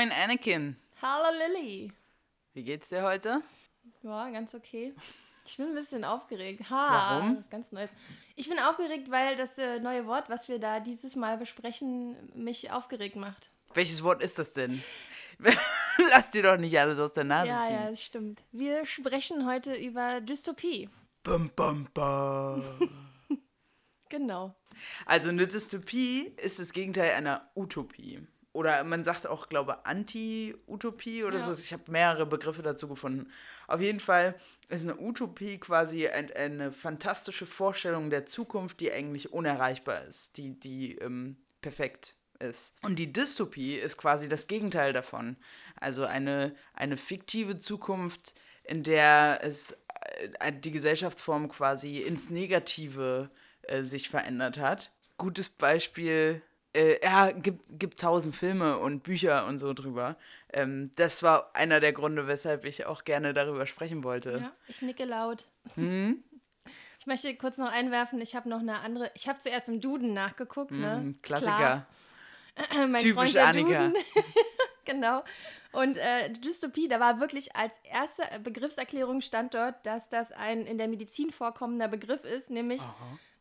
Moin Anakin. Hallo Lilly. Wie geht's dir heute? Ja, ganz okay. Ich bin ein bisschen aufgeregt. Ha, Warum? Was ganz Neues. Ich bin aufgeregt, weil das äh, neue Wort, was wir da dieses Mal besprechen, mich aufgeregt macht. Welches Wort ist das denn? Lass dir doch nicht alles aus der Nase ja, ziehen. ja, das stimmt. Wir sprechen heute über Dystopie. Bum, bum, bum. Genau. Also eine Dystopie ist das Gegenteil einer Utopie. Oder man sagt auch, glaube Anti-Utopie oder Ja. so. Ich habe mehrere Begriffe dazu gefunden. Auf jeden Fall ist eine Utopie quasi ein, eine fantastische Vorstellung der Zukunft, die eigentlich unerreichbar ist, die, die ähm, perfekt ist. Und die Dystopie ist quasi das Gegenteil davon. Also eine, eine fiktive Zukunft, in der es äh, die Gesellschaftsform quasi ins Negative äh, sich verändert hat. Gutes Beispiel, äh, ja, gibt, gibt tausend Filme und Bücher und so drüber. Ähm, das war einer der Gründe, weshalb ich auch gerne darüber sprechen wollte. Ja, ich nicke laut. Hm? Ich möchte kurz noch einwerfen, ich habe noch eine andere. Ich habe zuerst im Duden nachgeguckt, ne? Hm, Klassiker. Typisch Freund der Annika. Duden. genau. Und äh, Dystopie, da war wirklich als erste Begriffserklärung stand dort, dass das ein in der Medizin vorkommender Begriff ist, nämlich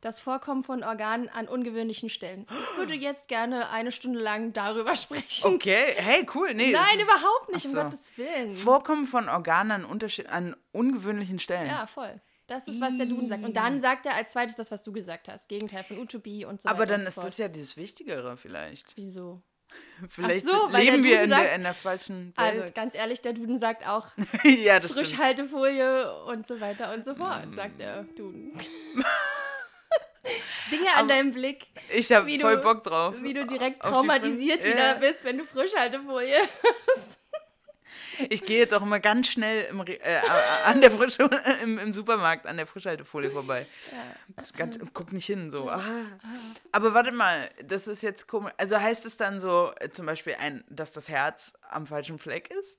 das Vorkommen von Organen an ungewöhnlichen Stellen. Ich würde jetzt gerne eine Stunde lang darüber sprechen. Okay, hey, cool. Nee, das Nein, überhaupt nicht, Ach um so. Gottes Willen. Vorkommen von Organen an, an ungewöhnlichen Stellen. ja, voll. Das ist, was der Duden sagt. Und dann sagt er als zweites das, was du gesagt hast. Gegenteil von Utopie und so Aber weiter dann und so ist das ja dieses Wichtigere vielleicht. Wieso? Vielleicht so, der leben wir in der, sagt- in der falschen Also, Welt. ganz ehrlich, der Duden sagt auch ja, stimmt. Frischhaltefolie und so weiter und so fort, sagt der Duden. Ich Singe an deinem Blick, Ich habe wie voll du- Bock drauf. wie du direkt traumatisiert wieder Ja. bist, wenn du Frischhaltefolie. Ich gehe jetzt auch immer ganz schnell im, äh, an der Frisch im, im Supermarkt an der Frischhaltefolie vorbei. Ist ganz, guck nicht hin, so. Ah. Aber warte mal, das ist jetzt komisch. Also heißt es dann so, äh, zum Beispiel, ein, dass das Herz am falschen Fleck ist?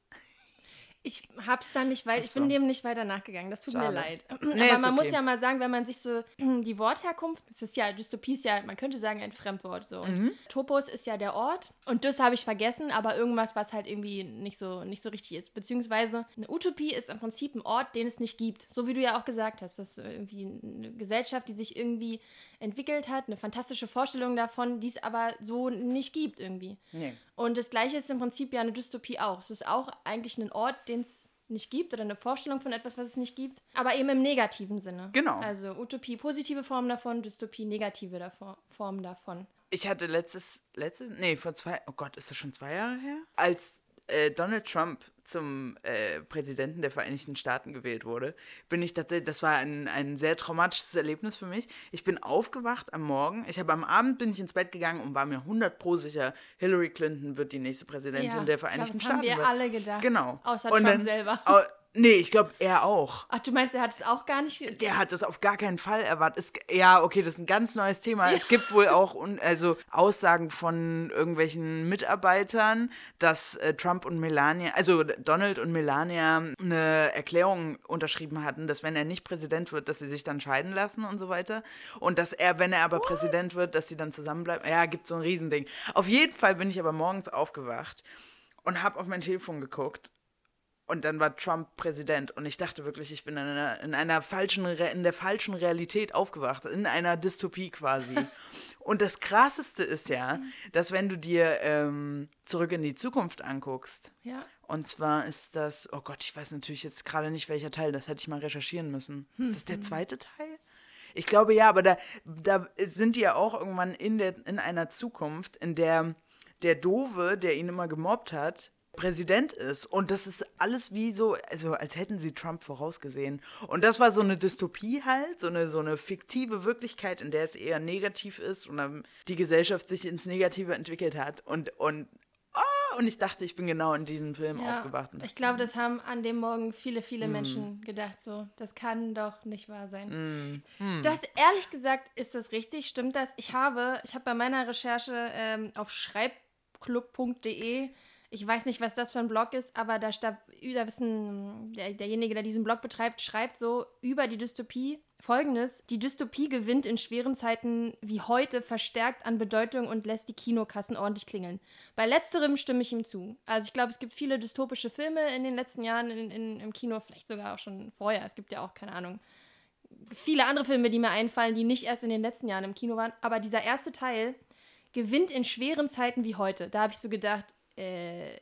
Ich hab's dann nicht weiter, ich Ach so. bin dem nicht weiter nachgegangen. Das tut mir Schade. leid. Nee, Aber man okay. muss ja mal sagen, wenn man sich so die Wortherkunft, das ist ja, Dystopie ist ja, man könnte sagen, ein Fremdwort so. Und Mhm. Topos ist ja der Ort und das habe ich vergessen, aber irgendwas, was halt irgendwie nicht so, nicht so richtig ist. Beziehungsweise eine Utopie ist im Prinzip ein Ort, den es nicht gibt. So wie du ja auch gesagt hast. Das ist irgendwie eine Gesellschaft, die sich irgendwie entwickelt hat, eine fantastische Vorstellung davon, die es aber so nicht gibt irgendwie. Nee. Und das gleiche ist im Prinzip ja eine Dystopie auch. Es ist auch eigentlich ein Ort, den es nicht gibt oder eine Vorstellung von etwas, was es nicht gibt, aber eben im negativen Sinne. Genau. Also Utopie positive Form davon, Dystopie negative davon, Form davon. Ich hatte letztes, letztes, nee, vor zwei, oh Gott, ist das schon zwei Jahre her? Als äh, Donald Trump zum äh, Präsidenten der Vereinigten Staaten gewählt wurde, bin ich tatsächlich, das war ein, ein sehr traumatisches Erlebnis für mich. Ich bin aufgewacht am Morgen, ich habe am Abend bin ich ins Bett gegangen und war mir 100 pro sicher, Hillary Clinton wird die nächste Präsidentin Ja, der ich glaub, Vereinigten das haben Staaten. wir alle gedacht. Genau. Außer Und Trump dann- selber. Nee, ich glaube, er auch. Ach, du meinst, er hat es auch gar nicht. Der hat das auf gar keinen Fall erwartet. Es, ja, okay, das ist ein ganz neues Thema. Es gibt wohl auch un, also Aussagen von irgendwelchen Mitarbeitern, dass äh, Trump und Melania, also Donald und Melania eine Erklärung unterschrieben hatten, dass wenn er nicht Präsident wird, dass sie sich dann scheiden lassen und so weiter. Und dass er, wenn er aber Präsident wird, dass sie dann zusammenbleiben. Ja, gibt so ein Riesending. Auf jeden Fall bin ich aber morgens aufgewacht und habe auf mein Telefon geguckt und dann war Trump Präsident und ich dachte wirklich, ich bin in einer, in einer falschen, in der falschen Realität aufgewacht, in einer Dystopie quasi. und das Krasseste ist ja, dass wenn du dir ähm, zurück in die Zukunft anguckst, Ja. und zwar ist das, oh Gott, ich weiß natürlich jetzt gerade nicht welcher Teil, das hätte ich mal recherchieren müssen. Ist das der zweite Teil? Ich glaube ja, aber da, da sind die ja auch irgendwann in, der, in einer Zukunft, in der der Dove, der ihn immer gemobbt hat, Präsident ist. Und das ist alles wie so, also als hätten sie Trump vorausgesehen. Und das war so eine Dystopie halt, so eine, so eine fiktive Wirklichkeit, in der es eher negativ ist und die Gesellschaft sich ins Negative entwickelt hat. Und, und, ah, und ich dachte, ich bin genau in diesem Film Ja, aufgewacht. Ich glaube, das haben an dem Morgen viele, viele Hm. Menschen gedacht. So, das kann doch nicht wahr sein. Hm. Das ehrlich gesagt ist das richtig, stimmt das? Ich habe, ich habe bei meiner Recherche ähm, auf schreibclub.de Ich weiß nicht, was das für ein Blog ist, aber da, da, wissen, der, derjenige, der diesen Blog betreibt, schreibt so über die Dystopie folgendes: Die Dystopie gewinnt in schweren Zeiten wie heute verstärkt an Bedeutung und lässt die Kinokassen ordentlich klingeln. Bei letzterem stimme ich ihm zu. Also, ich glaube, es gibt viele dystopische Filme in den letzten Jahren in, in, im Kino, vielleicht sogar auch schon vorher. Es gibt ja auch, keine Ahnung, viele andere Filme, die mir einfallen, die nicht erst in den letzten Jahren im Kino waren. Aber dieser erste Teil gewinnt in schweren Zeiten wie heute. Da habe ich so gedacht, äh,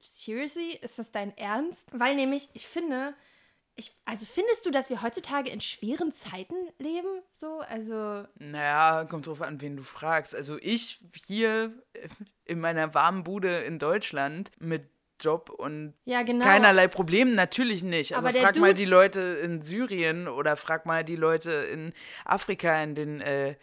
seriously, ist das dein Ernst? Weil nämlich, ich finde, ich, also findest du, dass wir heutzutage in schweren Zeiten leben? So, also. Naja, kommt drauf an, wen du fragst. Also ich hier in meiner warmen Bude in Deutschland mit Job und ja, genau. keinerlei Problemen, natürlich nicht. Aber, Aber frag Dude, mal die Leute in Syrien oder frag mal die Leute in Afrika, in den äh,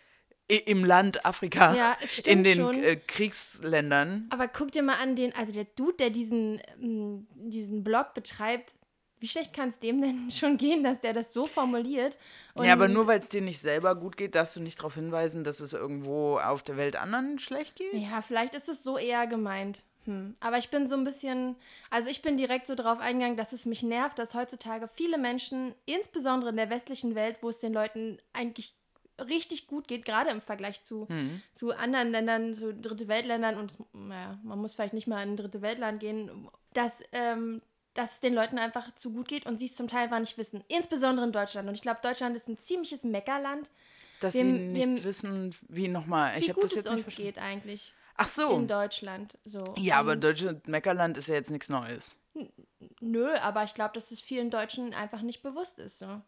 im Land Afrika, ja, in den schon. äh, Kriegsländern. Aber guck dir mal an, den, also der Dude, der diesen, ähm, diesen Blog betreibt, wie schlecht kann es dem denn schon gehen, dass der das so formuliert? Ja, aber nur weil es dir nicht selber gut geht, darfst du nicht darauf hinweisen, dass es irgendwo auf der Welt anderen schlecht geht. Ja, vielleicht ist es so eher gemeint. Hm. Aber ich bin so ein bisschen, also ich bin direkt so drauf eingegangen, dass es mich nervt, dass heutzutage viele Menschen, insbesondere in der westlichen Welt, wo es den Leuten eigentlich richtig gut geht, gerade im Vergleich zu, Mhm. zu anderen Ländern, zu Dritte Weltländern und naja, man muss vielleicht nicht mal in ein Dritte Weltland gehen, dass, ähm, dass es den Leuten einfach zu gut geht und sie es zum Teil gar nicht wissen. Insbesondere in Deutschland. Und ich glaube, Deutschland ist ein ziemliches Meckerland, Dass Wir- sie nicht wir- wissen, wie nochmal. Ich habe das es jetzt nicht uns geht eigentlich Ach so. in Deutschland. So. Ja, aber Und- Deutschland, Meckerland ist ja jetzt nichts Neues. Nö, aber ich glaube, dass es vielen Deutschen einfach nicht bewusst ist. So.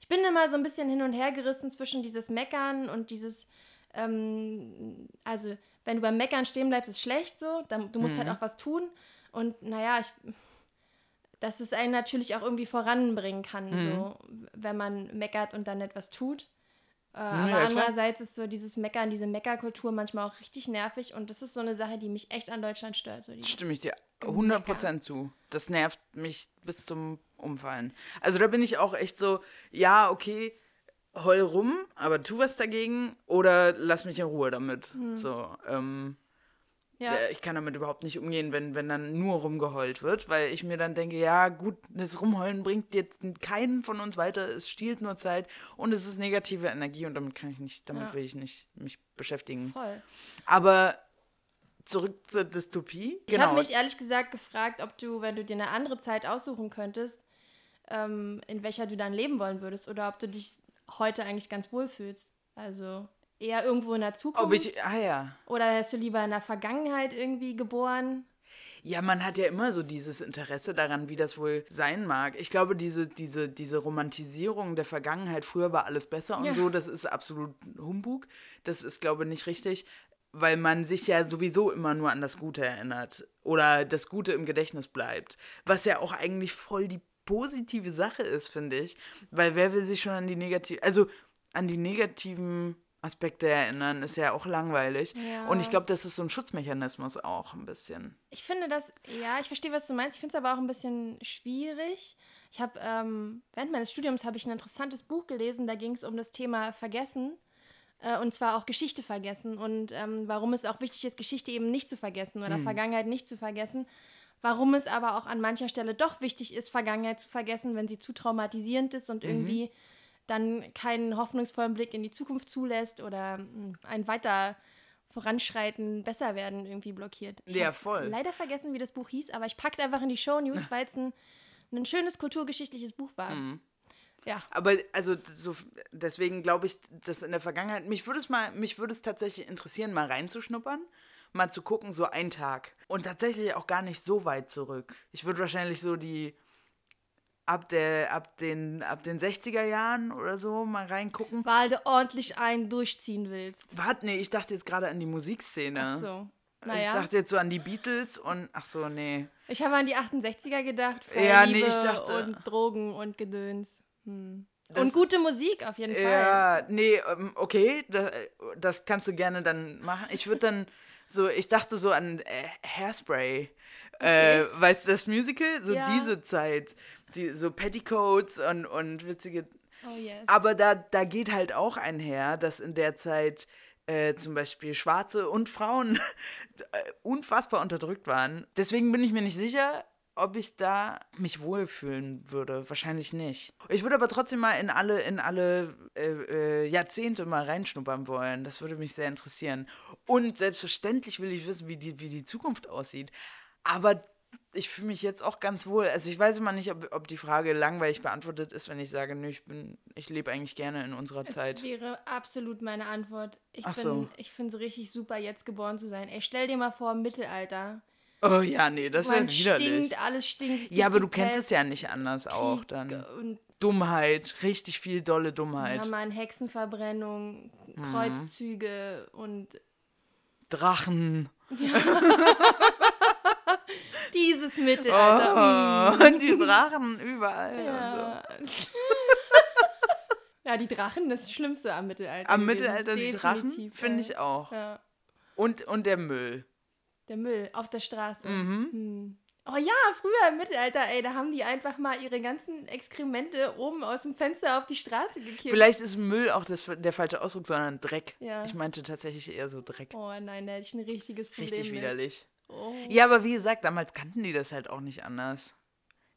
Ich bin immer so ein bisschen hin und her gerissen zwischen dieses Meckern und dieses, ähm, also wenn du beim Meckern stehen bleibst, ist schlecht so, dann, du musst halt auch was tun. Und naja, ich, dass es einen natürlich auch irgendwie voranbringen kann, so, wenn man meckert und dann etwas tut. Äh, aber klar. andererseits ist so dieses Meckern, diese Meckerkultur manchmal auch richtig nervig und das ist so eine Sache, die mich echt an Deutschland stört. So Stimme ich dir 100% zu. Das nervt mich bis zum Umfallen. Also da bin ich auch echt so, ja, okay, heul rum, aber tu was dagegen oder lass mich in Ruhe damit. So, ähm, ja. äh, ich kann damit überhaupt nicht umgehen, wenn, wenn dann nur rumgeheult wird, weil ich mir dann denke, ja gut, das Rumheulen bringt jetzt keinen von uns weiter, es stiehlt nur Zeit und es ist negative Energie und damit kann ich nicht, damit Ja. will ich nicht mich beschäftigen. Voll. Aber zurück zur Dystopie. Ich habe mich ehrlich gesagt gefragt, ob du, wenn du dir eine andere Zeit aussuchen könntest, ähm, in welcher du dann leben wollen würdest oder ob du dich heute eigentlich ganz wohl fühlst. Also eher irgendwo in der Zukunft Ob ich, ah ja. oder wärst du lieber in der Vergangenheit irgendwie geboren? Ja, man hat ja immer so dieses Interesse daran, wie das wohl sein mag. Ich glaube, diese, diese, diese Romantisierung der Vergangenheit, früher war alles besser und Ja. so, das ist absolut Humbug. Das ist, glaube ich, nicht richtig, weil man sich ja sowieso immer nur an das Gute erinnert oder das Gute im Gedächtnis bleibt. Was ja auch eigentlich voll die positive Sache ist, finde ich. Weil wer will sich schon an die negativen, also an die negativen Aspekte erinnern, ist ja auch langweilig. Ja. Und ich glaube, das ist so ein Schutzmechanismus auch ein bisschen. Ich finde das, ja, ich verstehe, was du meinst. Ich finde es aber auch ein bisschen schwierig. Ich habe, ähm, während meines Studiums habe ich ein interessantes Buch gelesen, da ging es um das Thema Vergessen. Äh, und zwar auch Geschichte vergessen und ähm, warum es auch wichtig ist, Geschichte eben nicht zu vergessen oder Vergangenheit nicht zu vergessen. Warum es aber auch an mancher Stelle doch wichtig ist, Vergangenheit zu vergessen, wenn sie zu traumatisierend ist und irgendwie dann keinen hoffnungsvollen Blick in die Zukunft zulässt oder mh, ein weiter Voranschreiten, besser werden irgendwie blockiert. Ich Ja, voll. leider vergessen, wie das Buch hieß, aber ich pack's einfach in die Show News, weil es ein, ein schönes kulturgeschichtliches Buch war. Mhm. Ja. Aber also so, deswegen glaube ich, dass in der Vergangenheit, mich würde es mal, mich würde es tatsächlich interessieren, mal reinzuschnuppern, mal zu gucken, so ein Tag. Und tatsächlich auch gar nicht so weit zurück. Ich würde wahrscheinlich so die ab der, ab den, ab den 60er Jahren oder so mal reingucken. Weil du ordentlich einen durchziehen willst. Warte, nee, ich dachte jetzt gerade an die Musikszene. Ach so. Ich Naja. dachte jetzt so an die Beatles und ach so, nee. Ich habe an die 68er gedacht. Ja, nee, ich dachte- Und Drogen und Gedöns. Hm. Das- Und gute Musik auf jeden Fall. Ja, nee, ähm, okay, das, das kannst du gerne dann machen. Ich würde dann so, ich dachte so an äh, Hairspray. Äh, weißt du, das Musical? So Ja. diese Zeit. Die, so Petticoats und, und witzige. Oh yes. Aber da, da geht halt auch einher, dass in der Zeit äh, zum Beispiel Schwarze und Frauen äh, unfassbar unterdrückt waren. Deswegen bin ich mir nicht sicher, ob ich da mich wohlfühlen würde. Wahrscheinlich nicht. Ich würde aber trotzdem mal in alle, in alle äh, äh, Jahrzehnte mal reinschnuppern wollen. Das würde mich sehr interessieren. Und selbstverständlich will ich wissen, wie die, wie die Zukunft aussieht. Aber ich fühle mich jetzt auch ganz wohl. Also ich weiß immer nicht, ob, ob die Frage langweilig beantwortet ist, wenn ich sage, nö, ich bin, ich lebe eigentlich gerne in unserer Das Zeit. wäre absolut meine Antwort. Ich, Ach bin, so. ich finde es richtig super, jetzt geboren zu sein. Ey, stell dir mal vor, Mittelalter. Oh ja, nee, das wäre Man widerlich. stinkt, alles stinkt. es Ja, aber du kennst es ja nicht anders auch Krieg dann. Und Dummheit, richtig viel dolle Dummheit. ja, mal Hexenverbrennung, Mhm. Kreuzzüge und Drachen. dieses Mittelalter. Oh, und die Drachen überall. Ja. ja, die Drachen, das Schlimmste am Mittelalter. so. Am. Mittelalter die Drachen finde ich auch. Ja. Und, und der Müll. Der Müll auf der Straße. Mhm. Hm. Oh ja, früher im Mittelalter, ey, da haben die einfach mal ihre ganzen Exkremente oben aus dem Fenster auf die Straße gekippt. Vielleicht ist Müll auch das, der falsche Ausdruck, sondern Dreck. Ja. Ich meinte tatsächlich eher so Dreck. Oh nein, da hätte ich ein richtiges Problem Richtig mit. widerlich. Oh. Ja, aber wie gesagt, damals kannten die das halt auch nicht anders.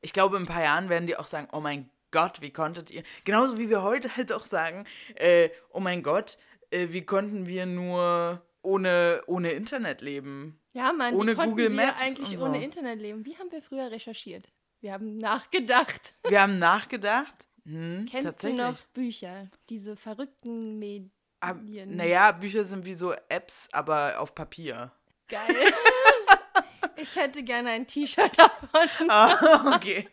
Ich glaube, in ein paar Jahren werden die auch sagen, oh mein Gott, wie konntet ihr, genauso wie wir heute halt auch sagen, äh, oh mein Gott, äh, wie konnten wir nur ohne, ohne Internet leben? Ja, Mann, Ohne wie konnten Google wir Maps eigentlich und so. ohne Internet leben? Wie haben wir früher recherchiert? Wir haben nachgedacht. Wir haben nachgedacht. Hm, Kennst du noch Bücher? Diese verrückten Medien. Ab, naja, Bücher sind wie so Apps, aber auf Papier. Geil. ich hätte gerne ein T-Shirt davon. Ah, okay.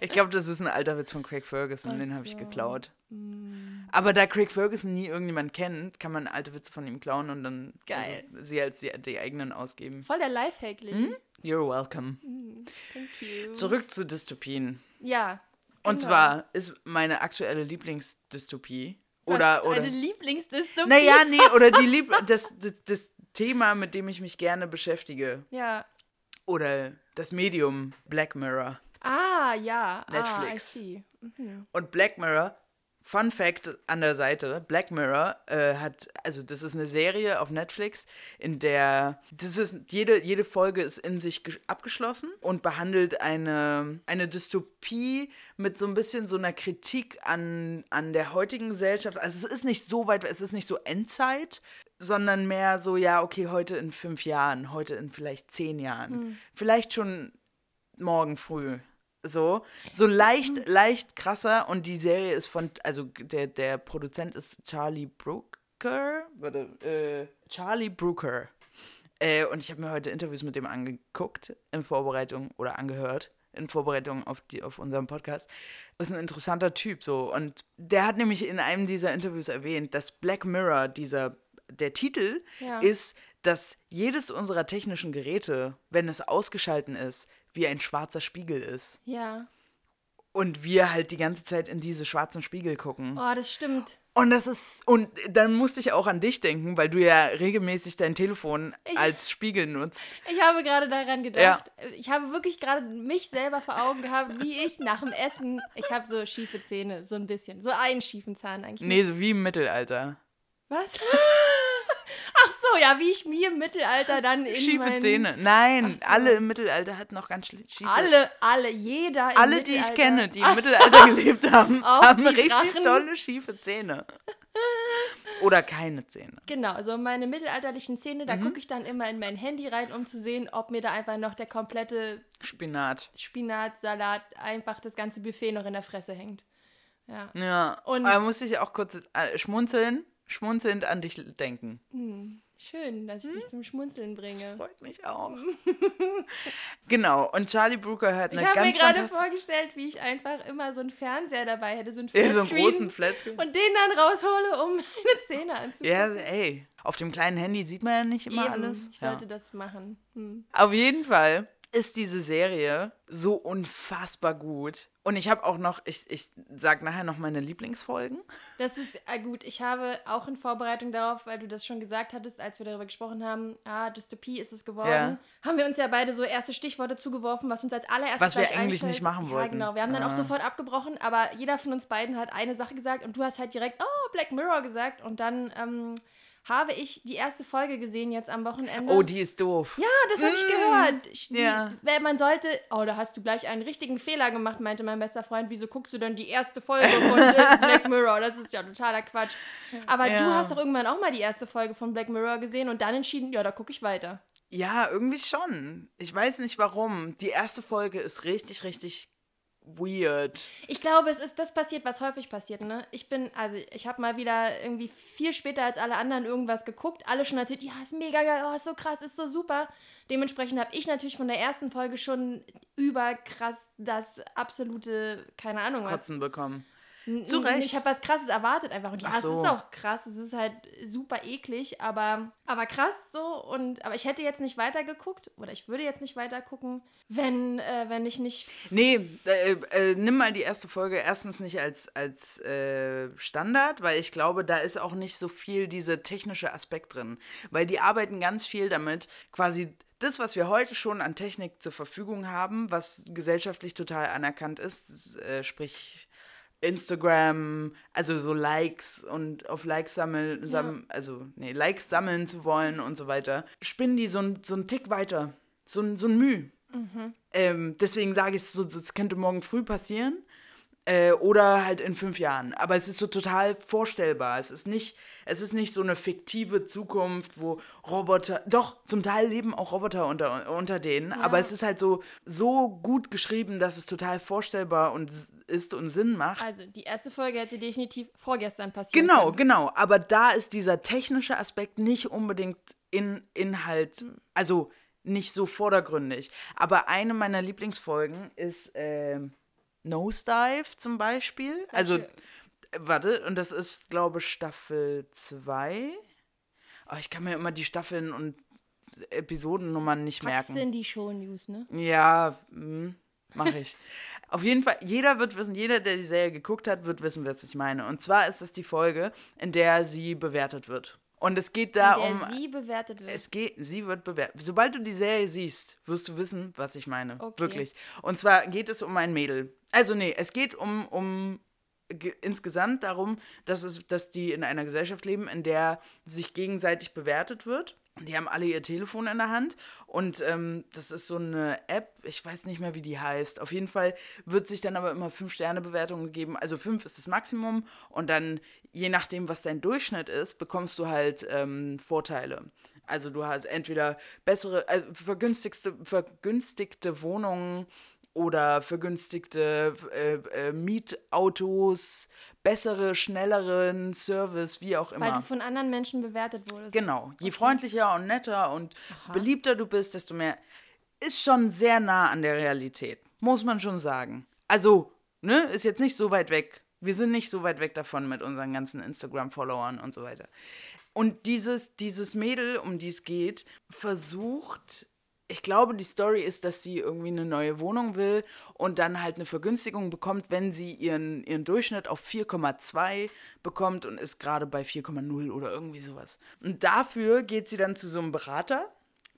Ich glaube, das ist ein alter Witz von Craig Ferguson, Ach den habe ich so. geklaut. Hm. Aber da Craig Ferguson nie irgendjemand kennt, kann man alte Witze von ihm klauen und dann Geil. Also, sie als die, die eigenen ausgeben. Voll der Lifehack, Lilly. You're welcome. Thank you. Zurück zu Dystopien. Ja. Und genau. zwar ist meine aktuelle Lieblingsdystopie oder oder Eine Lieblingsdystopie. naja, nee, oder die Lieb das, das, das Thema, mit dem ich mich gerne beschäftige. Ja. Oder das Medium Black Mirror. Ah, ja. Netflix. Ah, I see. Mhm. Und Black Mirror, Fun Fact an der Seite, Black Mirror äh, hat, also das ist eine Serie auf Netflix, in der, das ist, jede, jede Folge ist in sich gesch- abgeschlossen und behandelt eine, eine Dystopie mit so ein bisschen so einer Kritik an, an der heutigen Gesellschaft. Also es ist nicht so weit, es ist nicht so Endzeit, sondern mehr so, ja, okay, heute in fünf Jahren, heute in vielleicht zehn Jahren, vielleicht schon morgen früh. So, so leicht, leicht krasser und die Serie ist von, also der, der Produzent ist Charlie Brooker, warte, äh, Charlie Brooker. Äh, und ich habe mir heute Interviews mit dem angeguckt in Vorbereitung oder angehört in Vorbereitung auf, die, auf unseren Podcast. Ist ein interessanter Typ so und der hat nämlich in einem dieser Interviews erwähnt, dass Black Mirror, dieser, der Titel Ja. ist, dass jedes unserer technischen Geräte, wenn es ausgeschalten ist, wie ein schwarzer Spiegel ist. Ja. Und wir halt die ganze Zeit in diese schwarzen Spiegel gucken. Oh, das stimmt. Und das ist, und dann musste ich auch an dich denken, weil du ja regelmäßig dein Telefon als Spiegel nutzt. Ich habe gerade daran gedacht. Ja. Ich habe wirklich gerade mich selber vor Augen gehabt, wie ich nach dem Essen. Ich habe so schiefe Zähne, so ein bisschen. So einen schiefen Zahn eigentlich. Nee, so wie im Mittelalter. Was? Ach so, ja, wie ich mir im Mittelalter dann in Schiefe Zähne. Nein, so. alle im Mittelalter hatten noch ganz schiefe Alle, alle, jeder. Alle, die ich kenne, die im Mittelalter gelebt haben, Auch haben richtig Drachen? tolle schiefe Zähne. Oder keine Zähne. Genau, also meine mittelalterlichen Zähne, Mhm. da gucke ich dann immer in mein Handy rein, um zu sehen, ob mir da einfach noch der komplette Spinat. Spinat, Salat, einfach das ganze Buffet noch in der Fresse hängt. Ja. Ja. Und- Aber muss ich auch kurz äh, schmunzeln, schmunzelnd an dich denken. Hm, schön, dass ich dich zum Schmunzeln Das bringe. freut mich auch. genau. Und Charlie Brooker hat Ich eine habe mir ganz gerade vorgestellt, wie ich einfach immer so einen Fernseher dabei hätte, so einen Ja, so einen großen Flatscreen. und den dann raushole, um meine Zähne anzugucken. Ja, ey. Auf dem kleinen Handy sieht man ja nicht immer Eben, alles. Ich Ja. sollte das machen. Hm. Auf jeden Fall ist diese Serie so unfassbar gut. Und ich habe auch noch, ich, ich sag nachher noch meine Lieblingsfolgen. Das ist äh, gut. Ich habe auch in Vorbereitung darauf, weil du das schon gesagt hattest, als wir darüber gesprochen haben, ah, Dystopie ist es geworden, Ja. haben wir uns ja beide so erste Stichworte zugeworfen, was uns als allererstes Was wir eigentlich nicht machen Ja, wollten. genau. Wir haben dann auch Ah. sofort abgebrochen, aber jeder von uns beiden hat eine Sache gesagt und du hast halt direkt, oh, Black Mirror gesagt und dann ähm, habe ich die erste Folge gesehen jetzt am Wochenende. Oh, die ist doof. Ja, das habe ich gehört. Die, Ja. Weil man sollte, oh, da hast du gleich einen richtigen Fehler gemacht, meinte mein bester Freund. Wieso guckst du denn die erste Folge von Black Mirror? Das ist ja totaler Quatsch. Aber Ja. du hast doch irgendwann auch mal die erste Folge von Black Mirror gesehen und dann entschieden, ja, da gucke ich weiter. Ja, irgendwie schon. Ich weiß nicht warum. Die erste Folge ist richtig, richtig weird. Ich glaube, es ist das passiert, was häufig passiert, ne? Ich bin, also ich habe mal wieder irgendwie viel später als alle anderen irgendwas geguckt. Alle schon erzählt, ja, ist mega geil, oh, ist so krass, ist so super. Dementsprechend habe ich natürlich von der ersten Folge schon überkrass das absolute, keine Ahnung was. Kotzen bekommen. Zu Recht. Ich habe was Krasses erwartet einfach. Und ja, so. es ist auch krass. Es ist halt super eklig, aber, aber krass so. Und, aber ich hätte jetzt nicht weitergeguckt oder ich würde jetzt nicht weiter gucken, wenn, äh, wenn ich nicht. Nee, äh, äh, nimm mal die erste Folge erstens nicht als, als äh, Standard, weil ich glaube, da ist auch nicht so viel dieser technische Aspekt drin. Weil die arbeiten ganz viel damit, quasi das, was wir heute schon an Technik zur Verfügung haben, was gesellschaftlich total anerkannt ist, äh, sprich Instagram, also so Likes und auf Likes sammeln, sam also nee, Likes sammeln zu wollen und so weiter, spinnen die so ein, so ein Tick weiter. So ein, so ein Mühe. Ähm, deswegen sage ich so, es könnte morgen früh passieren äh, oder halt in fünf Jahren. Aber es ist so total vorstellbar. Es ist nicht, es ist nicht so eine fiktive Zukunft, wo Roboter, doch zum Teil leben auch Roboter unter, unter denen, aber es ist halt so so gut geschrieben, dass es total vorstellbar und ist und Sinn macht. Also, die erste Folge hätte definitiv vorgestern passiert. Genau, genau. Aber da ist dieser technische Aspekt nicht unbedingt in Inhalt, also nicht so vordergründig. Aber eine meiner Lieblingsfolgen ist ähm, Nosedive zum Beispiel. Also, warte, und das ist, glaube ich, Staffel 2. Oh, ich kann mir immer die Staffeln und Episodennummern nicht Packst merken. in die Show-News, ne? Ja, mache ich. Auf jeden Fall, jeder wird wissen, jeder, der die Serie geguckt hat, wird wissen, was ich meine. Und zwar ist es die Folge, in der sie bewertet wird. Und es geht da um. sie bewertet wird. Es geht, sie wird bewertet. Sobald du die Serie siehst, wirst du wissen, was ich meine. Okay. Wirklich. Und zwar geht es um ein Mädel. Also nee, es geht um, um ge- insgesamt darum, dass, es, dass die in einer Gesellschaft leben, in der sich gegenseitig bewertet wird. Die haben alle ihr Telefon in der Hand und ähm, das ist so eine App, ich weiß nicht mehr, wie die heißt. Auf jeden Fall wird sich dann aber immer 5-Sterne-Bewertungen gegeben. Also 5 ist das Maximum und dann, je nachdem, was dein Durchschnitt ist, bekommst du halt ähm, Vorteile. Also du hast entweder bessere, äh, vergünstigste, vergünstigte Wohnungen oder vergünstigte äh, äh, Mietautos, bessere, schnelleren Service, wie auch weil immer. du von anderen Menschen bewertet wurdest. Genau. Je freundlicher und netter und beliebter du bist, desto mehr. Ist schon sehr nah an der Realität. Muss man schon sagen. Also, ne, ist jetzt nicht so weit weg. Wir sind nicht so weit weg davon mit unseren ganzen Instagram-Followern und so weiter. Und dieses, dieses Mädel, um die es geht, versucht, ich glaube, die Story ist, dass sie irgendwie eine neue Wohnung will und dann halt eine Vergünstigung bekommt, wenn sie ihren, ihren Durchschnitt auf 4,2 bekommt und ist gerade bei 4,0 oder irgendwie sowas. Und dafür geht sie dann zu so einem Berater,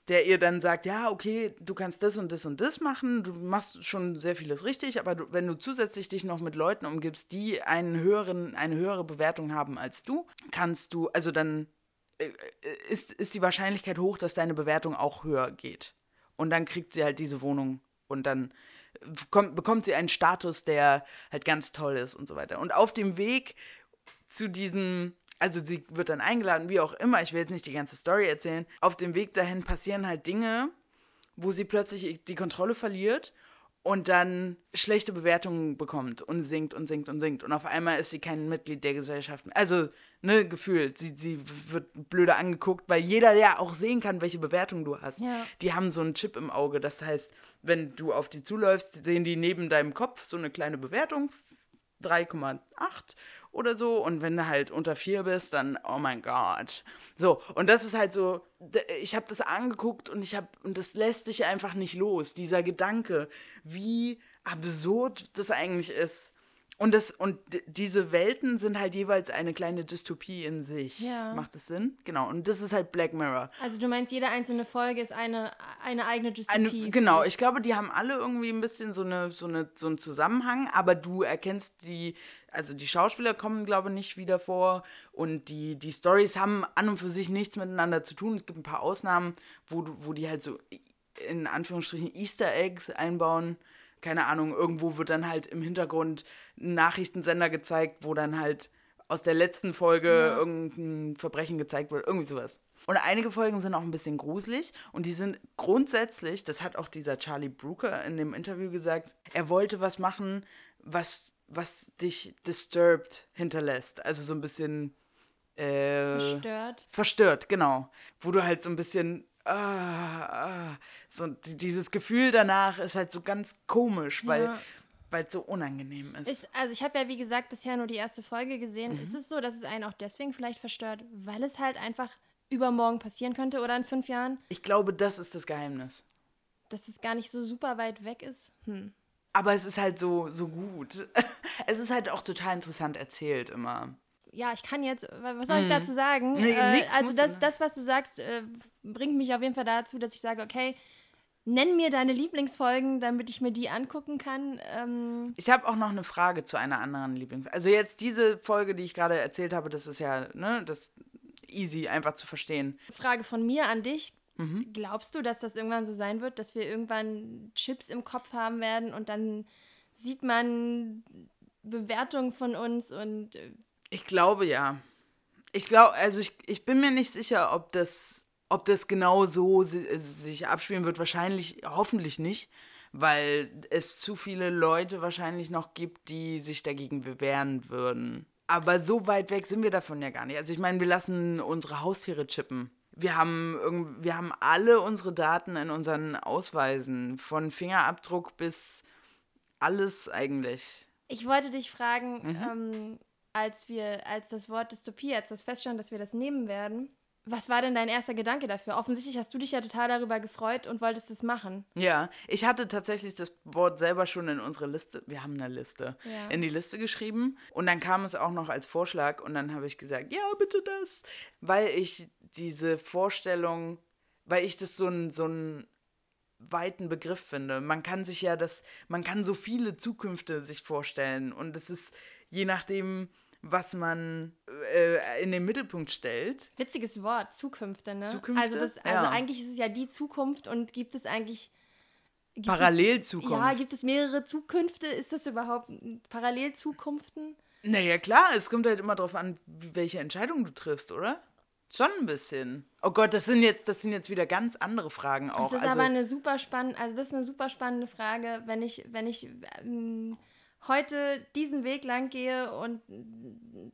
der ihr dann sagt, ja, okay, du kannst das und das und das machen, du machst schon sehr vieles richtig, aber du, wenn du zusätzlich dich noch mit Leuten umgibst, die einen höheren, eine höhere Bewertung haben als du, kannst du, also dann äh, äh, ist, ist die Wahrscheinlichkeit hoch, dass deine Bewertung auch höher geht. Und dann kriegt sie halt diese Wohnung und dann kommt, bekommt sie einen Status, der halt ganz toll ist und so weiter. Und auf dem Weg zu diesem, also sie wird dann eingeladen, wie auch immer, ich will jetzt nicht die ganze Story erzählen, auf dem Weg dahin passieren halt Dinge, wo sie plötzlich die Kontrolle verliert und dann schlechte Bewertungen bekommt und singt und singt und singt. Und auf einmal ist sie kein Mitglied der Gesellschaft. Also, ne, gefühlt, sie, sie wird blöder angeguckt, weil jeder ja auch sehen kann, welche Bewertung du hast. Ja. Die haben so einen Chip im Auge. Das heißt, wenn du auf die zuläufst, sehen die neben deinem Kopf so eine kleine Bewertung, 3,8 oder so. Und wenn du halt unter 4 bist, dann, oh mein Gott. So, und das ist halt so, ich habe das angeguckt und ich habe, und das lässt sich einfach nicht los, dieser Gedanke, wie absurd das eigentlich ist. Und, das, und diese Welten sind halt jeweils eine kleine Dystopie in sich. Ja. Macht das Sinn? Genau. Und das ist halt Black Mirror. Also du meinst, jede einzelne Folge ist eine, eine eigene Eine, Dystopie. genau, ich glaube, die haben alle irgendwie ein bisschen so, eine, so, eine, so einen Zusammenhang, aber du erkennst die, also die Schauspieler kommen, glaube ich, nicht wieder vor und die, die Stories haben an und für sich nichts miteinander zu tun. Es gibt ein paar Ausnahmen, wo, wo die halt so in Anführungsstrichen Easter Eggs einbauen. Keine Ahnung, irgendwo wird dann halt im Hintergrund ein Nachrichtensender gezeigt, wo dann halt aus der letzten Folge ja. irgendein Verbrechen gezeigt wird, irgendwie sowas. Und einige Folgen sind auch ein bisschen gruselig und die sind grundsätzlich, das hat auch dieser Charlie Brooker in dem Interview gesagt, er wollte was machen, was, was dich disturbed hinterlässt. Also so ein bisschen äh, verstört. Verstört, genau. Wo du halt so ein bisschen ah, ah, so dieses Gefühl danach ist halt so ganz komisch, weil ja weil es so unangenehm ist. ist also ich habe ja, wie gesagt, bisher nur die erste Folge gesehen. Mhm. Ist es so, dass es einen auch deswegen vielleicht verstört, weil es halt einfach übermorgen passieren könnte oder in fünf Jahren? Ich glaube, das ist das Geheimnis. Dass es gar nicht so super weit weg ist? Hm. Aber es ist halt so, so gut. es ist halt auch total interessant erzählt immer. Ja, ich kann jetzt, was soll ich mhm. dazu sagen? Nee, äh, also das, das, was du sagst, äh, bringt mich auf jeden Fall dazu, dass ich sage, okay, Nenn mir deine Lieblingsfolgen, damit ich mir die angucken kann. Ähm ich habe auch noch eine Frage zu einer anderen Lieblingsfolge. Also jetzt diese Folge, die ich gerade erzählt habe, das ist ja, ne, das easy einfach zu verstehen. Frage von mir an dich. Mhm. Glaubst du, dass das irgendwann so sein wird, dass wir irgendwann Chips im Kopf haben werden und dann sieht man Bewertungen von uns und. Ich glaube ja. Ich glaube, also ich, ich bin mir nicht sicher, ob das ob das genau so sich abspielen wird, wahrscheinlich, hoffentlich nicht, weil es zu viele Leute wahrscheinlich noch gibt, die sich dagegen bewähren würden. Aber so weit weg sind wir davon ja gar nicht. Also ich meine, wir lassen unsere Haustiere chippen. Wir haben, wir haben alle unsere Daten in unseren Ausweisen, von Fingerabdruck bis alles eigentlich. Ich wollte dich fragen, mhm. ähm, als wir, als das Wort Dystopie, als das feststand, dass wir das nehmen werden, was war denn dein erster Gedanke dafür? Offensichtlich hast du dich ja total darüber gefreut und wolltest es machen. Ja, ich hatte tatsächlich das Wort selber schon in unsere Liste, wir haben eine Liste, ja. in die Liste geschrieben. Und dann kam es auch noch als Vorschlag und dann habe ich gesagt, ja, bitte das. Weil ich diese Vorstellung, weil ich das so ein, so ein weiten Begriff finde. Man kann sich ja das, man kann so viele Zukünfte sich vorstellen und es ist je nachdem, was man äh, in den Mittelpunkt stellt. Witziges Wort, Zukünfte, ne? Zukünfte? Also, das, also ja. eigentlich ist es ja die Zukunft und gibt es eigentlich. Gibt Parallelzukunft. ja, gibt es mehrere Zukünfte? Ist das überhaupt Parallelzukunften? Naja, klar, es kommt halt immer darauf an, welche Entscheidung du triffst, oder? Schon ein bisschen. Oh Gott, das sind jetzt, das sind jetzt wieder ganz andere Fragen auch. Das ist also, aber eine super spannende, also das ist eine super spannende Frage, wenn ich, wenn ich ähm, heute diesen Weg lang gehe und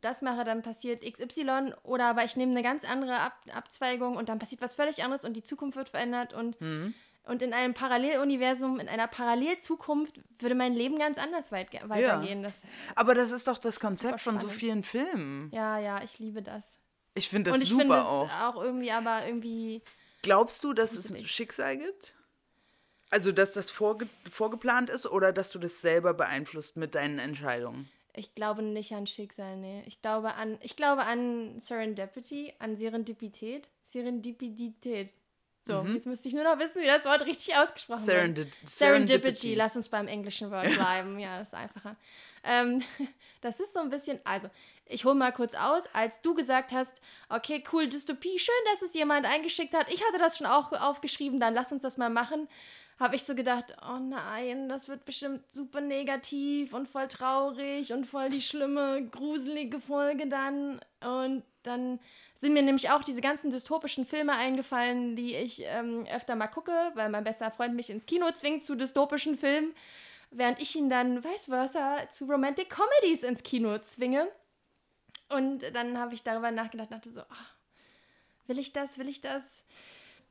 das mache, dann passiert XY oder aber ich nehme eine ganz andere Ab Abzweigung und dann passiert was völlig anderes und die Zukunft wird verändert und, mhm. und in einem Paralleluniversum, in einer Parallelzukunft würde mein Leben ganz anders weit weitergehen. Ja. Das aber das ist doch das Konzept von so vielen Filmen. Ja, ja, ich liebe das. Ich finde das und ich super find auch. auch irgendwie, aber irgendwie. Glaubst du, dass es ein Schicksal gibt? Also, dass das vorge vorgeplant ist oder dass du das selber beeinflusst mit deinen Entscheidungen? Ich glaube nicht an Schicksal, nee. Ich glaube an, ich glaube an Serendipity, an Serendipität. Serendipität. So, mhm. jetzt müsste ich nur noch wissen, wie das Wort richtig ausgesprochen Serendi wird. Serendipity. Serendipity. Lass uns beim englischen Wort bleiben. ja, das ist einfacher. Ähm, das ist so ein bisschen, also, ich hole mal kurz aus, als du gesagt hast, okay, cool, Dystopie, schön, dass es jemand eingeschickt hat. Ich hatte das schon auch aufgeschrieben, dann lass uns das mal machen habe ich so gedacht, oh nein, das wird bestimmt super negativ und voll traurig und voll die schlimme, gruselige Folge dann. Und dann sind mir nämlich auch diese ganzen dystopischen Filme eingefallen, die ich ähm, öfter mal gucke, weil mein bester Freund mich ins Kino zwingt zu dystopischen Filmen, während ich ihn dann vice versa zu Romantic Comedies ins Kino zwinge. Und dann habe ich darüber nachgedacht, dachte so, oh, will ich das, will ich das?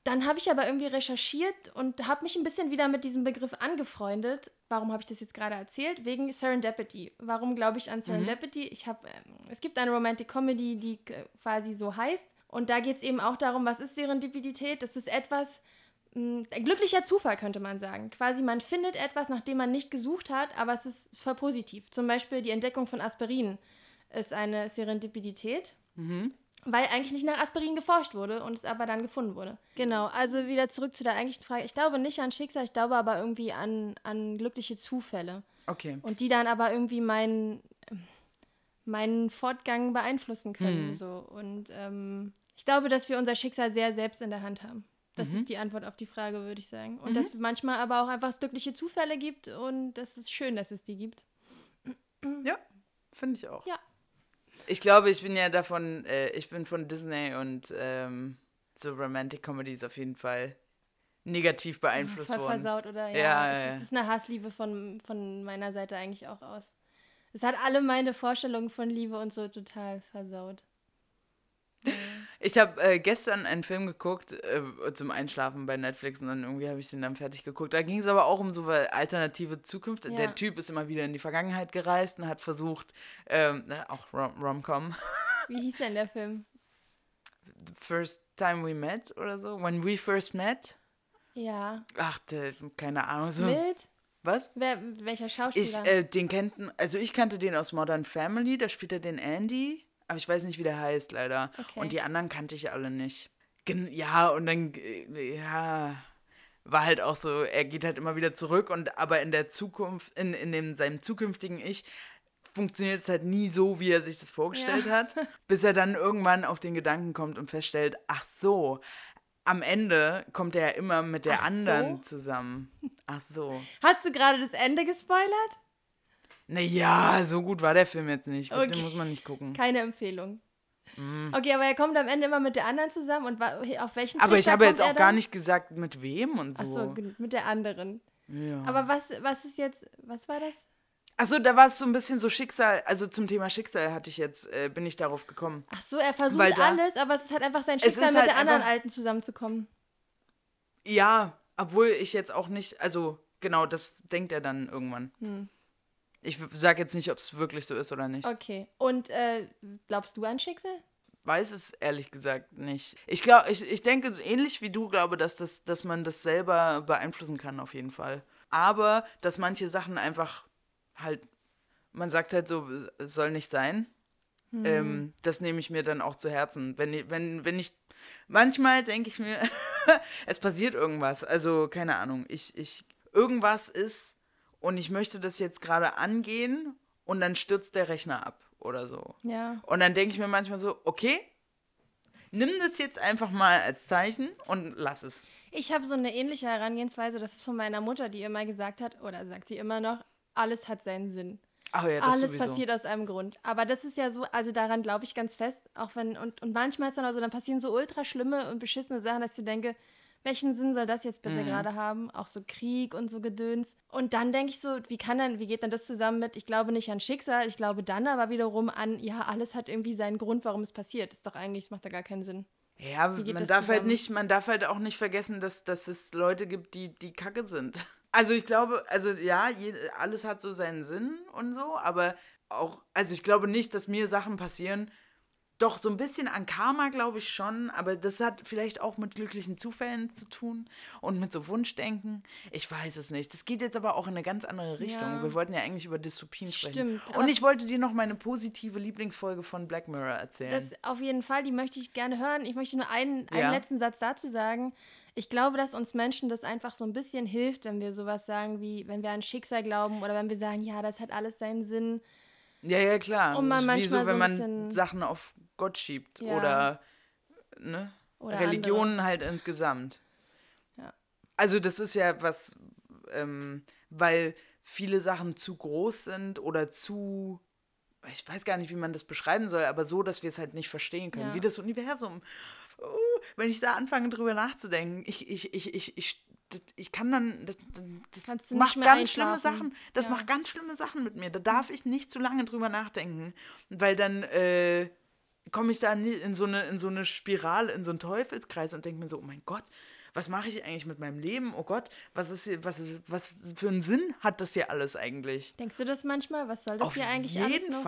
Dann habe ich aber irgendwie recherchiert und habe mich ein bisschen wieder mit diesem Begriff angefreundet. Warum habe ich das jetzt gerade erzählt? Wegen Serendipity. Warum glaube ich an Serendipity? Mhm. Ich habe, ähm, es gibt eine Romantic Comedy, die quasi so heißt. Und da geht es eben auch darum, was ist Serendipität? Das ist etwas, hm, ein glücklicher Zufall könnte man sagen. Quasi man findet etwas, nach dem man nicht gesucht hat, aber es ist, ist voll positiv. Zum Beispiel die Entdeckung von Aspirin ist eine Serendipität. Mhm weil eigentlich nicht nach Aspirin geforscht wurde und es aber dann gefunden wurde. Genau, also wieder zurück zu der eigentlichen Frage. Ich glaube nicht an Schicksal, ich glaube aber irgendwie an, an glückliche Zufälle. Okay. Und die dann aber irgendwie mein, meinen Fortgang beeinflussen können. Mhm. So. Und ähm, ich glaube, dass wir unser Schicksal sehr selbst in der Hand haben. Das Mhm. ist die Antwort auf die Frage, würde ich sagen. Und dass es manchmal aber auch einfach glückliche Zufälle gibt und das ist schön, dass es die gibt. Ja, finde ich auch. Ja. Ich glaube, ich bin ja davon, äh, ich bin von Disney und ähm, so Romantic Comedies auf jeden Fall negativ beeinflusst Voll worden. versaut, oder? Ja, Ja, es, ja, es ist eine Hassliebe von, von meiner Seite eigentlich auch aus. Es hat alle meine Vorstellungen von Liebe und so total versaut. Ich habe äh, gestern einen Film geguckt äh, zum Einschlafen bei Netflix und dann irgendwie habe ich den dann fertig geguckt. Da ging es aber auch um so eine alternative Zukunft. Ja. Der Typ ist immer wieder in die Vergangenheit gereist und hat versucht, ähm, na, auch Rom- Rom-Com, Wie hieß denn der Film? The First Time We Met oder so, When We First Met. Ja. Ach, der, keine Ahnung, so. Mit? Was? Wer, welcher Ich, Schauspieler? äh, den kennten, also ich kannte den aus Modern Family, da spielt er den Andy, aber ich weiß nicht, wie der heißt, leider. Okay. Und die anderen kannte ich alle nicht. Gen ja, und dann, äh, ja, war halt auch so, er geht halt immer wieder zurück und aber in der Zukunft, in, in dem, seinem zukünftigen Ich, funktioniert es halt nie so, wie er sich das vorgestellt Ja. hat, bis er dann irgendwann auf den Gedanken kommt und feststellt, ach so, am Ende kommt er ja immer mit der Ach so? anderen zusammen. Ach so. Hast du gerade das Ende gespoilert? Naja, so gut war der Film jetzt nicht. Ich glaub, Okay. Den muss man nicht gucken. Keine Empfehlung. Mhm. Okay, aber er kommt am Ende immer mit der anderen zusammen und auf welchen Aber ich habe jetzt auch gar nicht gesagt, mit wem und so. Achso, mit der anderen. ja. Aber was, was ist jetzt, was war das? Achso, da war es so ein bisschen so Schicksal, also zum Thema Schicksal hatte ich jetzt, äh, bin ich darauf gekommen. Ach so, er versucht da- alles, aber es halt einfach sein Schicksal, ist mit halt der anderen einfach- Alten zusammenzukommen. Ja, obwohl ich jetzt auch nicht, also genau, das denkt er dann irgendwann. Hm. Ich sage jetzt nicht, ob es wirklich so ist oder nicht. Okay. Und äh, glaubst du an Schicksal? Weiß es ehrlich gesagt nicht. Ich glaube, ich, ich denke so ähnlich wie du glaube, dass das, dass man das selber beeinflussen kann auf jeden Fall. Aber dass manche Sachen einfach halt, man sagt halt so, es soll nicht sein. Ähm, das nehme ich mir dann auch zu Herzen. Wenn ich, wenn, wenn ich, manchmal denke ich mir, es passiert irgendwas. Also keine Ahnung, ich, ich, irgendwas ist und ich möchte das jetzt gerade angehen und dann stürzt der Rechner ab oder so. Ja. Und dann denke ich mir manchmal so, okay, nimm das jetzt einfach mal als Zeichen und lass es. Ich habe so eine ähnliche Herangehensweise, das ist von meiner Mutter, die immer gesagt hat, oder sagt sie immer noch, alles hat seinen Sinn. Ach ja, das Alles sowieso. passiert aus einem Grund. Aber das ist ja so, also daran glaube ich ganz fest, auch wenn, und, und manchmal ist dann also, dann passieren so ultra schlimme und beschissene Sachen, dass ich denke, welchen Sinn soll das jetzt Mhm. bitte gerade haben? Auch so Krieg und so Gedöns. Und dann denke ich so, wie kann dann, wie geht dann das zusammen mit, ich glaube nicht an Schicksal, ich glaube dann aber wiederum an, ja, alles hat irgendwie seinen Grund, warum es passiert. Ist doch eigentlich, das macht da gar keinen Sinn. Ja, man darf halt zusammen? nicht, man darf halt auch nicht vergessen, dass, dass es Leute gibt, die, die kacke sind. Also ich glaube, also ja, je, alles hat so seinen Sinn und so, aber auch, also ich glaube nicht, dass mir Sachen passieren. Doch, so ein bisschen an Karma glaube ich schon, aber das hat vielleicht auch mit glücklichen Zufällen zu tun und mit so Wunschdenken. Ich weiß es nicht. Das geht jetzt aber auch in eine ganz andere Richtung. Ja. Wir wollten ja eigentlich über Dystopien sprechen. Stimmt, Und ich wollte dir noch meine positive Lieblingsfolge von Black Mirror erzählen. Das auf jeden Fall, die möchte ich gerne hören. Ich möchte nur einen, einen Ja. letzten Satz dazu sagen. Ich glaube, dass uns Menschen das einfach so ein bisschen hilft, wenn wir sowas sagen wie, wenn wir an Schicksal glauben oder wenn wir sagen, ja, das hat alles seinen Sinn. Ja, ja, klar. Und man ist Wie so, manchmal wenn so man Sachen auf Gott schiebt Ja. oder, ne? Oder Religionen halt insgesamt. Ja. Also das ist ja was, ähm, weil viele Sachen zu groß sind oder zu, ich weiß gar nicht, wie man das beschreiben soll, aber so, dass wir es halt nicht verstehen können. Ja. Wie das Universum. Oh, wenn ich da anfange, drüber nachzudenken, ich, ich, ich, ich, ich, das- ich kann dann, das, das macht ganz schlimme. Sachen. Das Ja. macht ganz schlimme Sachen mit mir. Da darf ich nicht zu lange drüber nachdenken, weil dann äh, komme ich da in so eine in so eine Spirale, in so einen Teufelskreis und denke mir so, oh mein Gott, was mache ich eigentlich mit meinem Leben? Oh Gott, was ist hier, was ist, was für einen Sinn hat das hier alles eigentlich? Denkst du das manchmal? Was soll das Auf hier eigentlich jeden alles noch?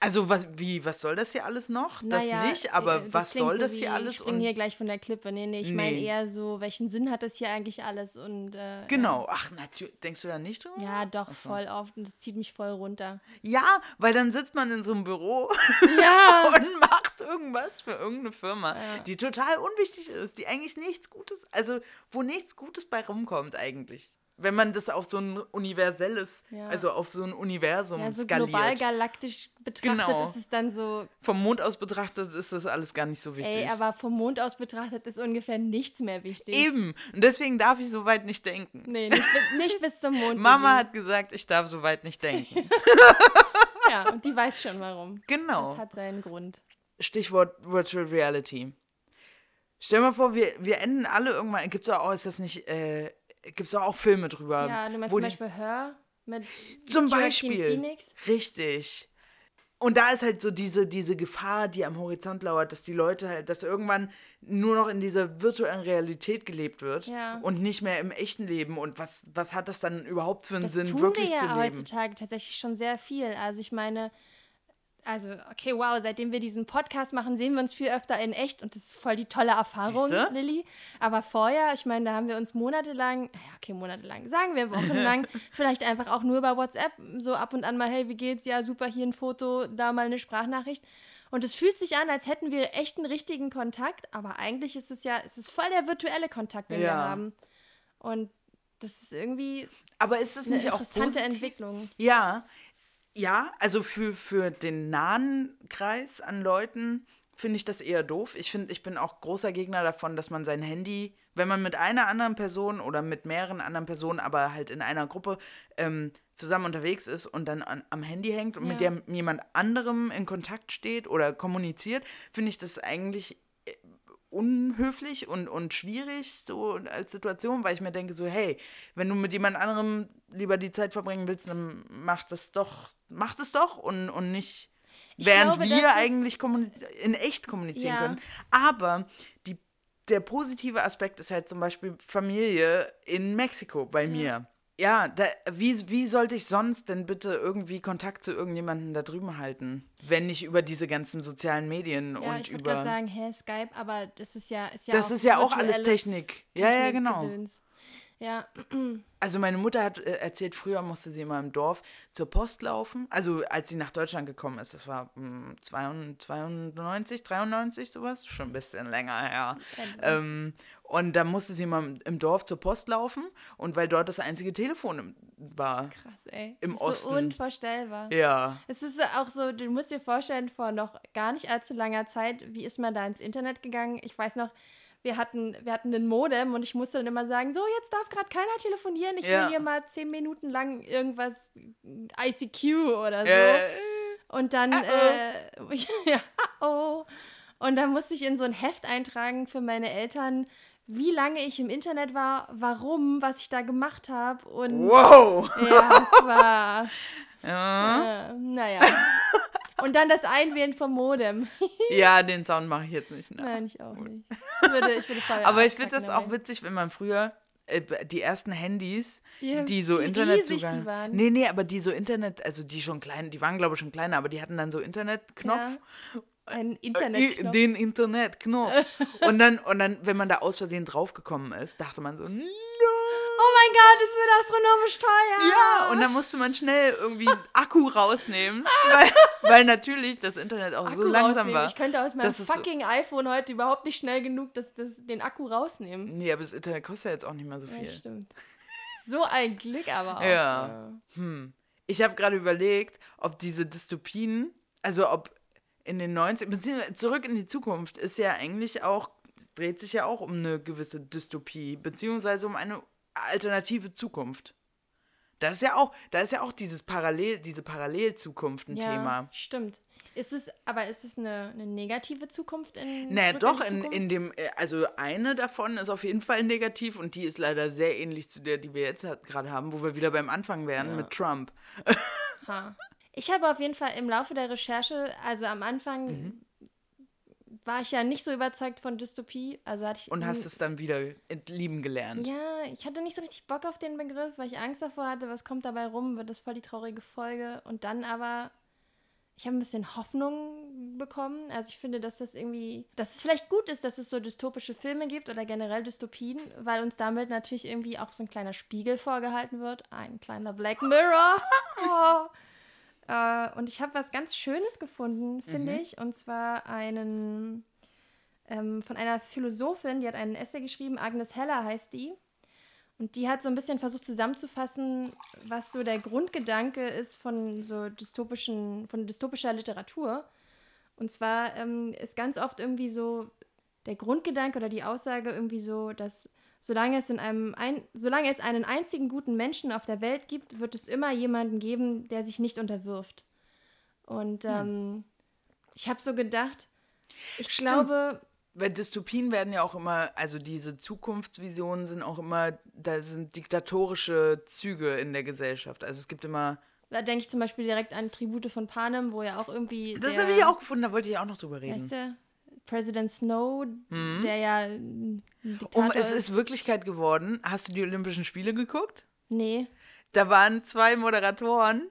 Also was, wie, was soll das hier alles noch? Das Naja, nicht, aber äh, was klingt soll so das hier alles? Ich spring hier gleich von der Klippe. Nee, nee, ich meine Nee. eher so, welchen Sinn hat das hier eigentlich alles? Und, äh, genau, ach, natürlich, denkst du da nicht drüber? Ja, doch, so. voll oft. Und das zieht mich voll runter. Ja, weil dann sitzt man in so einem Büro Ja! und macht irgendwas für irgendeine Firma, Ja. die total unwichtig ist, die eigentlich nichts Gutes, also wo nichts Gutes bei rumkommt eigentlich. Wenn man das auf so ein universelles, Ja. also auf so ein Universum Ja, so skaliert. global galaktisch betrachtet Genau. ist es dann so, Vom Mond aus betrachtet ist das alles gar nicht so wichtig. ey, aber vom Mond aus betrachtet ist ungefähr nichts mehr wichtig. Eben. Und deswegen darf ich so weit nicht denken. Nee, nicht, bis- nicht bis zum Mond. Mama hat gesagt, ich darf so weit nicht denken. Ja, und die weiß schon warum. Genau. Das hat seinen Grund. Stichwort Virtual Reality. Stell mal vor, wir, wir enden alle irgendwann. Gibt es auch, ist das nicht, äh, gibt es auch Filme drüber? Ja, du meinst zum Beispiel Hör mit Zum Joaquin Beispiel. Phoenix? Richtig. Und da ist halt so diese, diese Gefahr, die am Horizont lauert, dass die Leute halt, dass irgendwann nur noch in dieser virtuellen Realität gelebt wird Ja. und nicht mehr im echten Leben. Und was, was hat das dann überhaupt für einen Das Sinn, tun wirklich wir ja zu leben? heutzutage tatsächlich schon sehr viel. Also ich meine, also okay, wow, seitdem wir diesen Podcast machen, sehen wir uns viel öfter in echt und das ist voll die tolle Erfahrung, Siehste? Lilly. Aber vorher, ich meine, da haben wir uns monatelang, ja, okay, monatelang, sagen wir wochenlang, vielleicht einfach auch nur über WhatsApp so ab und an mal, hey, wie geht's? Ja, super, hier ein Foto, da mal eine Sprachnachricht. Und es fühlt sich an, als hätten wir echten, richtigen Kontakt, aber eigentlich ist es ja, es ist voll der virtuelle Kontakt, den wir Ja. haben. Und das ist irgendwie Aber ist es eine nicht auch interessante positiv? Entwicklung. Ja, ja, also für, für den nahen Kreis an Leuten finde ich das eher doof. Ich finde, ich bin auch großer Gegner davon, dass man sein Handy, wenn man mit einer anderen Person oder mit mehreren anderen Personen, aber halt in einer Gruppe ähm, zusammen unterwegs ist und dann an, am Handy hängt und mit Ja. dem jemand anderem in Kontakt steht oder kommuniziert, finde ich das eigentlich äh, unhöflich und, und schwierig so als Situation, weil ich mir denke so, hey, wenn du mit jemand anderem lieber die Zeit verbringen willst, dann mach das doch, mach das doch und, und nicht, Ich während glaube, wir eigentlich in echt kommunizieren Ja. können. Aber die, der positive Aspekt ist halt zum Beispiel Familie in Mexiko bei mir. Ja, da, wie, wie sollte ich sonst denn bitte irgendwie Kontakt zu irgendjemandem da drüben halten, wenn nicht über diese ganzen sozialen Medien Ja, und ich würde über gerade sagen, hä, Skype, aber das ist ja, ist ja Das auch ist ja auch alles virtuelles Technik. Ja, ja, genau. Technikgedöns. Ja, Also meine Mutter hat äh, erzählt, früher musste sie immer im Dorf zur Post laufen. Also als sie nach Deutschland gekommen ist, das war mm, 92, 92, 93 sowas, schon ein bisschen länger her. Ähm, und da musste sie immer im- Dorf zur Post laufen und weil dort das einzige Telefon im- war. krass, ey. Im das ist so Osten. unvorstellbar. Ja. Es ist auch so, du musst dir vorstellen, vor noch gar nicht allzu langer Zeit, wie ist man da ins Internet gegangen? Ich weiß noch, wir hatten, wir hatten einen Modem und ich musste dann immer sagen, so, jetzt darf gerade keiner telefonieren, ich Ja. will hier mal zehn Minuten lang irgendwas ICQ oder so. Äh, Und dann, äh, ja, oh. Und dann musste ich in so ein Heft eintragen für meine Eltern, wie lange ich im Internet war, warum, was ich da gemacht habe. Und wow. ja, es war, Ja. äh, naja. Und dann das Einwählen vom Modem. ja, den Sound mache ich jetzt nicht nach. Nein, ich auch nicht. Ich würde, ich würde Aber ich finde das auch witzig, wenn man früher äh, die ersten Handys, Ja, die so Internetzugang. die waren. Nee, nee, aber die so Internet, also die schon klein, die waren glaube ich schon kleiner, aber die hatten dann so Internetknopf. Ein Äh, Internet. Den Internetknopf. und dann, und dann, wenn man da aus Versehen draufgekommen ist, dachte man so, no! Oh mein Gott, es wird astronomisch teuer. Ja, und dann musste man schnell irgendwie Akku rausnehmen, weil, weil natürlich das Internet auch so Akku langsam rausnehmen. war. Ich könnte aus meinem Das ist so- fucking iPhone heute überhaupt nicht schnell genug das, das, den Akku rausnehmen. Nee, aber das Internet kostet ja jetzt auch nicht mehr so Ja, viel. stimmt. So ein Glück aber auch. Ja. Ich habe gerade überlegt, ob diese Dystopien, also ob in den 90 beziehungsweise zurück in die Zukunft ist ja eigentlich auch, dreht sich ja auch um eine gewisse Dystopie, beziehungsweise um eine alternative Zukunft. Da ist ja auch, da ist ja auch dieses Parallel, diese Parallelzukunft ein Ja, Thema. stimmt. Ist es, aber ist es eine, eine negative Zukunft in Naja, doch, in, in dem, äh, also eine davon ist auf jeden Fall negativ und die ist leider sehr ähnlich zu der, die wir jetzt gerade haben, wo wir wieder beim Anfang wären mit Trump. Ha. Ich habe auf jeden Fall im Laufe der Recherche, also am Anfang Mhm. War ich ja nicht so überzeugt von Dystopie. Also hatte ich Und hast es dann wieder lieben gelernt. Ja, ich hatte nicht so richtig Bock auf den Begriff, weil ich Angst davor hatte, was kommt dabei rum, wird das voll die traurige Folge. Und dann aber, ich habe ein bisschen Hoffnung bekommen. Also ich finde, dass das irgendwie, dass es vielleicht gut ist, dass es so dystopische Filme gibt oder generell Dystopien, weil uns damit natürlich irgendwie auch so ein kleiner Spiegel vorgehalten wird. Ein kleiner Black Mirror. Oh. Äh, und ich habe was ganz Schönes gefunden, finde ich. Und zwar einen ähm, von einer Philosophin, die hat einen Essay geschrieben, Agnes Heller heißt die. Und die hat so ein bisschen versucht zusammenzufassen, was so der Grundgedanke ist von so dystopischen, von dystopischer Literatur. Und zwar ähm, ist ganz oft irgendwie so der Grundgedanke oder die Aussage irgendwie so, dass solange es in einem ein, solange es einen einzigen guten Menschen auf der Welt gibt, wird es immer jemanden geben, der sich nicht unterwirft. Und hm. ähm, ich habe so gedacht, ich Stimmt. glaube, weil Dystopien werden ja auch immer, also diese Zukunftsvisionen sind auch immer, da sind diktatorische Züge in der Gesellschaft. Also es gibt immer. Da denke ich zum Beispiel direkt an Tribute von Panem, wo ja auch irgendwie. Das habe ich auch gefunden, da wollte ich auch noch drüber reden. Weißt du, President Snow, mhm. der ja. Um, es ist Wirklichkeit geworden. Hast du die Olympischen Spiele geguckt? Nee. Da waren zwei Moderatoren.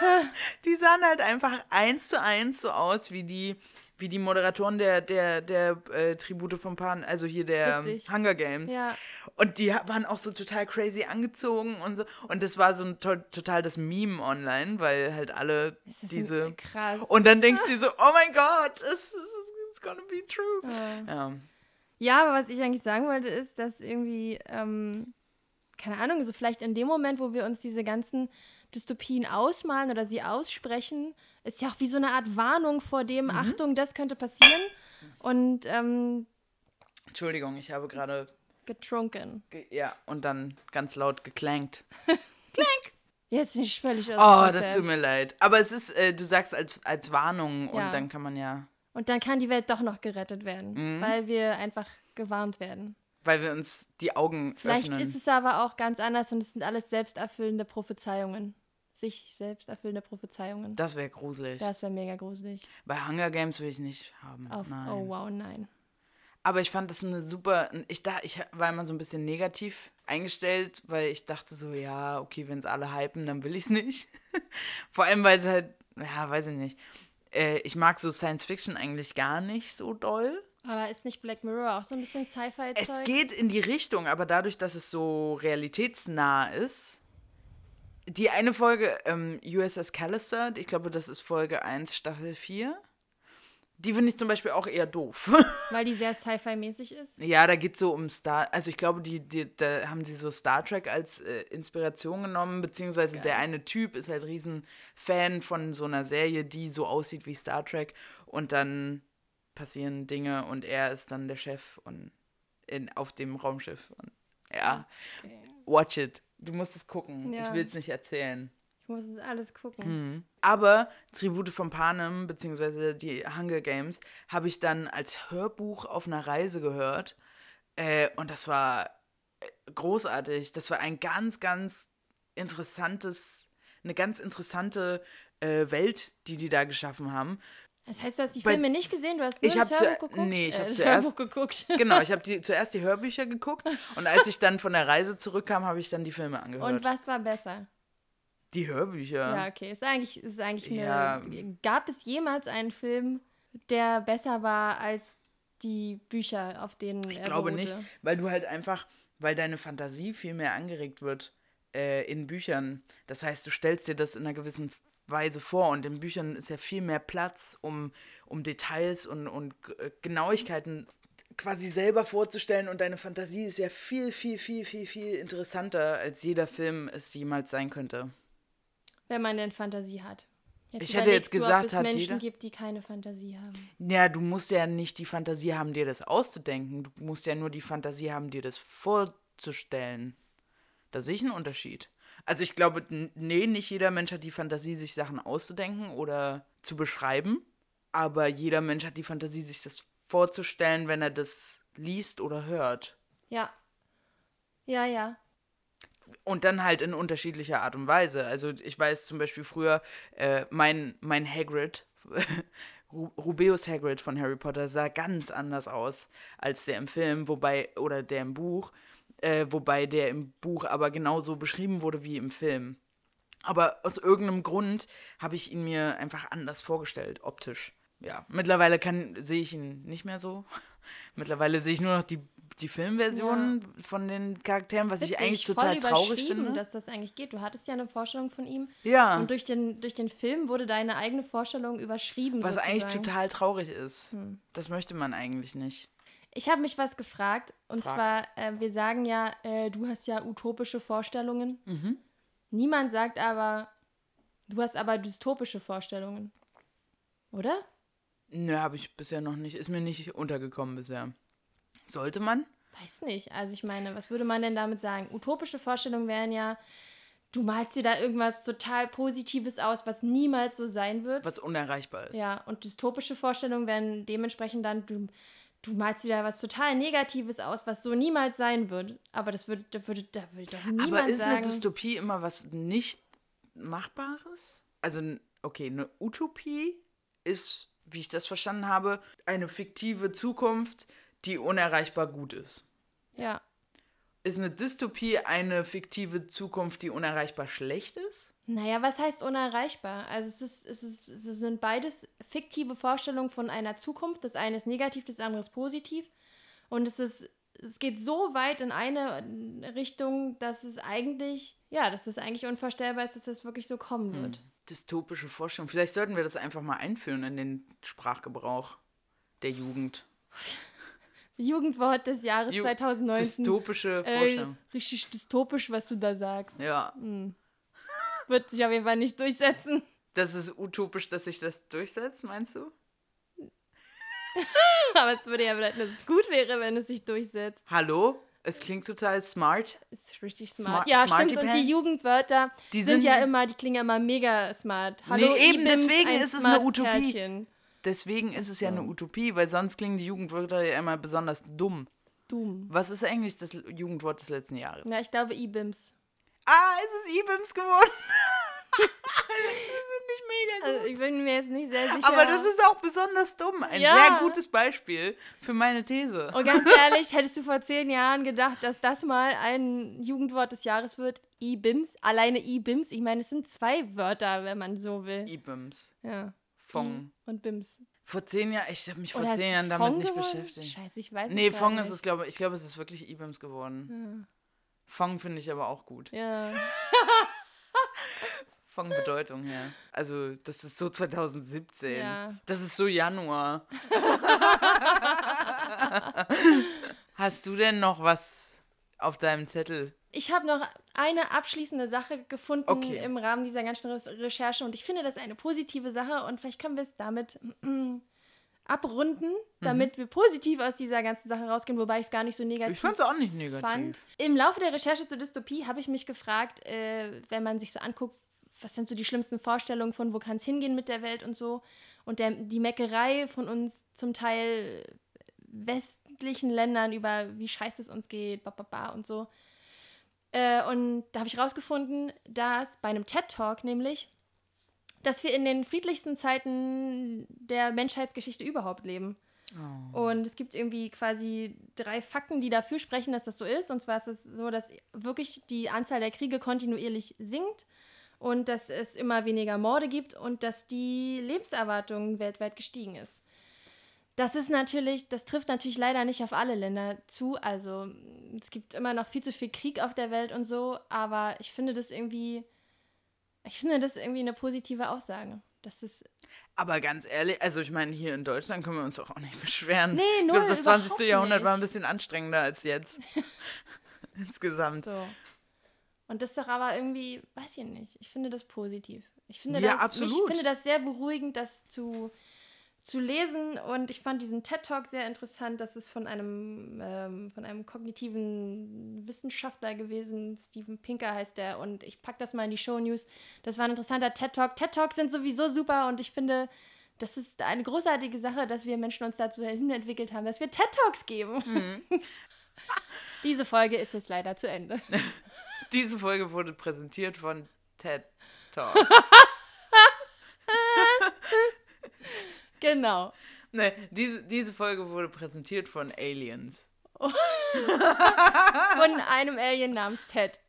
die sahen halt einfach eins zu eins so aus wie die wie die Moderatoren der, der, der äh, Tribute von Pan, also hier der Witzig. Hunger Games. Ja. Und die waren auch so total crazy angezogen und so. Und das war so ein to total das Meme online, weil halt alle diese. Krass. Und dann denkst du so, oh mein Gott, it's, it's gonna be true. Ja. ja. ja. aber was ich eigentlich sagen wollte, ist, dass irgendwie, ähm, keine Ahnung, so vielleicht in dem Moment, wo wir uns diese ganzen Dystopien ausmalen oder sie aussprechen, ist ja auch wie so eine Art Warnung vor dem, mhm. Achtung, das könnte passieren. Und ähm, Entschuldigung, ich habe gerade getrunken. Ge ja, und dann ganz laut geklankt. Klank! Jetzt nicht völlig aus. Oh, das tut mir leid. Aber es ist, äh, du sagst als, als Warnung und ja. dann kann man ja. Und dann kann die Welt doch noch gerettet werden, mhm. weil wir einfach gewarnt werden. Weil wir uns die Augen Vielleicht öffnen. ist es aber auch ganz anders und es sind alles selbsterfüllende Prophezeiungen sich selbst erfüllende Prophezeiungen. Das wäre gruselig. Das wäre mega gruselig. Bei Hunger Games will ich nicht haben. Auf, nein. Oh wow, nein. Aber ich fand das eine super. Ich, da, ich war immer so ein bisschen negativ eingestellt, weil ich dachte so, ja, okay, wenn es alle hypen, dann will ich es nicht. Vor allem, weil es halt, ja, weiß ich nicht. Äh, ich mag so Science Fiction eigentlich gar nicht so doll. Aber ist nicht Black Mirror auch so ein bisschen Sci-Fi? Es geht in die Richtung, aber dadurch, dass es so realitätsnah ist, die eine Folge, ähm, USS Callister, ich glaube, das ist Folge 1, Staffel 4. Die finde ich zum Beispiel auch eher doof. Weil die sehr Sci-Fi-mäßig ist? Ja, da geht es so um Star. Also, ich glaube, die, die, da haben sie so Star Trek als äh, Inspiration genommen, beziehungsweise Geil. der eine Typ ist halt riesen Fan von so einer Serie, die so aussieht wie Star Trek. Und dann passieren Dinge und er ist dann der Chef und in, auf dem Raumschiff. Und ja, okay. watch it. Du musst es gucken. Ja. Ich will es nicht erzählen. Ich muss es alles gucken. Mhm. Aber Tribute von Panem, beziehungsweise die Hunger Games, habe ich dann als Hörbuch auf einer Reise gehört. Äh, und das war äh, großartig. Das war ein ganz, ganz interessantes, eine ganz interessante äh, Welt, die die da geschaffen haben. Das heißt, du hast die Filme Weil, nicht gesehen, du hast nur ich das Hörbuch geguckt? Nee, ich habe äh, zuerst geguckt. Genau, ich habe zuerst die Hörbücher geguckt und als ich dann von der Reise zurückkam, habe ich dann die Filme angehört. Und was war besser? Die Hörbücher. Ja, okay, ist eigentlich ist eigentlich eine ja. Gab es jemals einen Film, der besser war als die Bücher, auf denen ich glaube beruhte? nicht, weil du halt einfach, weil deine Fantasie viel mehr angeregt wird äh, in Büchern. Das heißt, du stellst dir das in einer gewissen Weise vor. Und in Büchern ist ja viel mehr Platz, um, um Details und, und äh, Genauigkeiten quasi selber vorzustellen. Und deine Fantasie ist ja viel, viel, viel, viel, viel interessanter, als jeder Film es jemals sein könnte. Wenn man denn Fantasie hat. Jetzt ich hätte jetzt gesagt, du, ob es Menschen jeder? gibt, die keine Fantasie haben. Ja, du musst ja nicht die Fantasie haben, dir das auszudenken. Du musst ja nur die Fantasie haben, dir das vorzustellen. Da sehe ich einen Unterschied. Also ich glaube, nee, nicht jeder Mensch hat die Fantasie, sich Sachen auszudenken oder zu beschreiben. Aber jeder Mensch hat die Fantasie, sich das vorzustellen, wenn er das liest oder hört. Ja. Ja, ja. Und dann halt in unterschiedlicher Art und Weise. Also ich weiß zum Beispiel früher, äh, mein, mein Hagrid, Rubeus Hagrid von Harry Potter sah ganz anders aus als der im Film, wobei, oder der im Buch äh, wobei der im Buch aber genauso beschrieben wurde wie im Film. Aber aus irgendeinem Grund habe ich ihn mir einfach anders vorgestellt, optisch. Ja, mittlerweile sehe ich ihn nicht mehr so. mittlerweile sehe ich nur noch die, die Filmversion ja. von den Charakteren, was Witzig, ich eigentlich total traurig finde. dass das eigentlich geht. Du hattest ja eine Vorstellung von ihm. Ja. Und durch den, durch den Film wurde deine eigene Vorstellung überschrieben. Was sozusagen. eigentlich total traurig ist. Hm. Das möchte man eigentlich nicht. Ich habe mich was gefragt. Und Frag. zwar, äh, wir sagen ja, äh, du hast ja utopische Vorstellungen. Mhm. Niemand sagt aber, du hast aber dystopische Vorstellungen. Oder? Nö, habe ich bisher noch nicht. Ist mir nicht untergekommen bisher. Sollte man? Weiß nicht. Also ich meine, was würde man denn damit sagen? Utopische Vorstellungen wären ja, du malst dir da irgendwas total Positives aus, was niemals so sein wird. Was unerreichbar ist. Ja, und dystopische Vorstellungen wären dementsprechend dann, du, du malst dir da was total Negatives aus, was so niemals sein wird. Aber das würde, da würde, da würde doch niemand Aber ist sagen. eine Dystopie immer was nicht Machbares? Also, okay, eine Utopie ist, wie ich das verstanden habe, eine fiktive Zukunft, die unerreichbar gut ist. ja. Ist eine Dystopie eine fiktive Zukunft, die unerreichbar schlecht ist? Naja, was heißt unerreichbar? Also es, ist, es, ist, es sind beides fiktive Vorstellungen von einer Zukunft. Das eine ist negativ, das andere ist positiv. Und es ist, es geht so weit in eine Richtung, dass es eigentlich, ja, dass es eigentlich unvorstellbar ist, dass das wirklich so kommen wird. Dystopische Vorstellung. Vielleicht sollten wir das einfach mal einführen in den Sprachgebrauch der Jugend. Jugendwort des Jahres Ju- 2019. Dystopische Äh, Vorstellung. richtig dystopisch, was du da sagst. Ja, Wird sich auf jeden Fall nicht durchsetzen. das ist utopisch, dass sich das durchsetzt, meinst du? Aber es würde ja bedeuten, dass es gut wäre, wenn es sich durchsetzt. Hallo? Es klingt total smart. Ist richtig Smart- smart. ja, stimmt. Und Pants? die Jugendwörter Die sind, sind- ja immer, die klingen ja immer mega smart. Hallo, Nee, eben, deswegen ist es eine Utopie. Kerlchen. Deswegen ist es ja eine Utopie, weil sonst klingen die Jugendwörter ja immer besonders dumm. Dumm. Was ist eigentlich das Jugendwort des letzten Jahres? Ja, ich glaube Ibims. Ah, es ist IBIMS geworden. das. Also ich bin mir jetzt nicht sehr sicher. Aber das ist auch besonders dumm. Ein Ja. sehr gutes Beispiel für meine These. Und ganz ehrlich, hättest du vor zehn Jahren gedacht, dass das mal ein Jugendwort des Jahres wird? Ibims. Alleine Ibims. Ich meine, es sind zwei Wörter, wenn man so will. IBIMS. Ja. Fong. Und Bims. Vor zehn Jahren, ich habe mich vor Oder zehn Jahren damit Fong nicht geworden? beschäftigt. Scheiße, ich weiß Nee, es gar Fong nicht. ist es, glaube ich. Ich glaube, es ist wirklich IBIMS geworden. Fong finde ich aber auch gut. Ja. Von Bedeutung her. Also, das ist so 2017. Ja. Das ist so Januar. Hast du denn noch was auf deinem Zettel? Ich habe noch eine abschließende Sache gefunden Okay. im Rahmen dieser ganzen Re- Recherche und ich finde das eine positive Sache und vielleicht können wir es damit abrunden, Mhm. damit wir positiv aus dieser ganzen Sache rausgehen, wobei ich es gar nicht so negativ Ich fand es auch nicht negativ. fand. Im Laufe der Recherche zur Dystopie habe ich mich gefragt, äh, wenn man sich so anguckt, was sind so die schlimmsten Vorstellungen von, wo kann es hingehen mit der Welt und so. Und der, die Meckerei von uns zum Teil westlichen Ländern über wie scheiße es uns geht, ba, ba, ba und so. Äh, und da habe ich rausgefunden, dass bei einem TED-Talk nämlich, dass wir in den friedlichsten Zeiten der Menschheitsgeschichte überhaupt leben. Und es gibt irgendwie quasi drei Fakten, die dafür sprechen, dass das so ist. Und zwar ist es so, dass wirklich die Anzahl der Kriege kontinuierlich sinkt und dass es immer weniger Morde gibt und dass die Lebenserwartung weltweit gestiegen ist. Das ist natürlich, das trifft natürlich leider nicht auf alle Länder zu. Also es gibt immer noch viel zu viel Krieg auf der Welt und so, aber ich finde das irgendwie, ich finde das irgendwie eine positive Aussage. Das ist Aber ganz ehrlich, also ich meine, hier in Deutschland können wir uns doch auch nicht beschweren. Nee, ich null, glaube, das überhaupt 20. Jahrhundert war ein nicht. bisschen anstrengender als jetzt. Insgesamt. So. Und das ist doch aber irgendwie, weiß ich nicht, ich finde das positiv. Ich finde, Ja, das, absolut. Ich finde das sehr beruhigend, das zu, zu lesen. Und ich fand diesen TED-Talk sehr interessant. Das ist von einem, ähm, von einem kognitiven Wissenschaftler gewesen. Stephen Pinker heißt der. Und ich packe das mal in die Show News. Das war ein interessanter TED-Talk. TED-Talks sind sowieso super und ich finde. Das ist eine großartige Sache, dass wir Menschen uns dazu hin entwickelt haben, dass wir TED-Talks geben. Mhm. Diese Folge ist jetzt leider zu Ende. Diese Folge wurde präsentiert von TED Talks. Genau. ne, diese, diese Folge wurde präsentiert von Aliens. Von einem Alien namens Ted.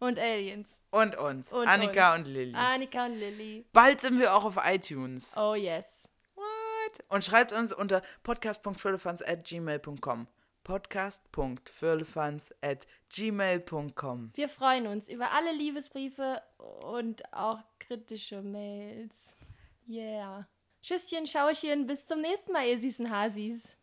Und Aliens. Und uns. Und Annika uns. und Lilly. Annika und Lilly. Bald sind wir auch auf iTunes. Oh yes. What? Und schreibt uns unter podcast.firlefanz at gmail.com. Podcast.firlefanz at gmail.com. Wir freuen uns über alle Liebesbriefe und auch kritische Mails. Yeah. Tschüsschen, Schauchen, bis zum nächsten Mal, ihr süßen Hasis.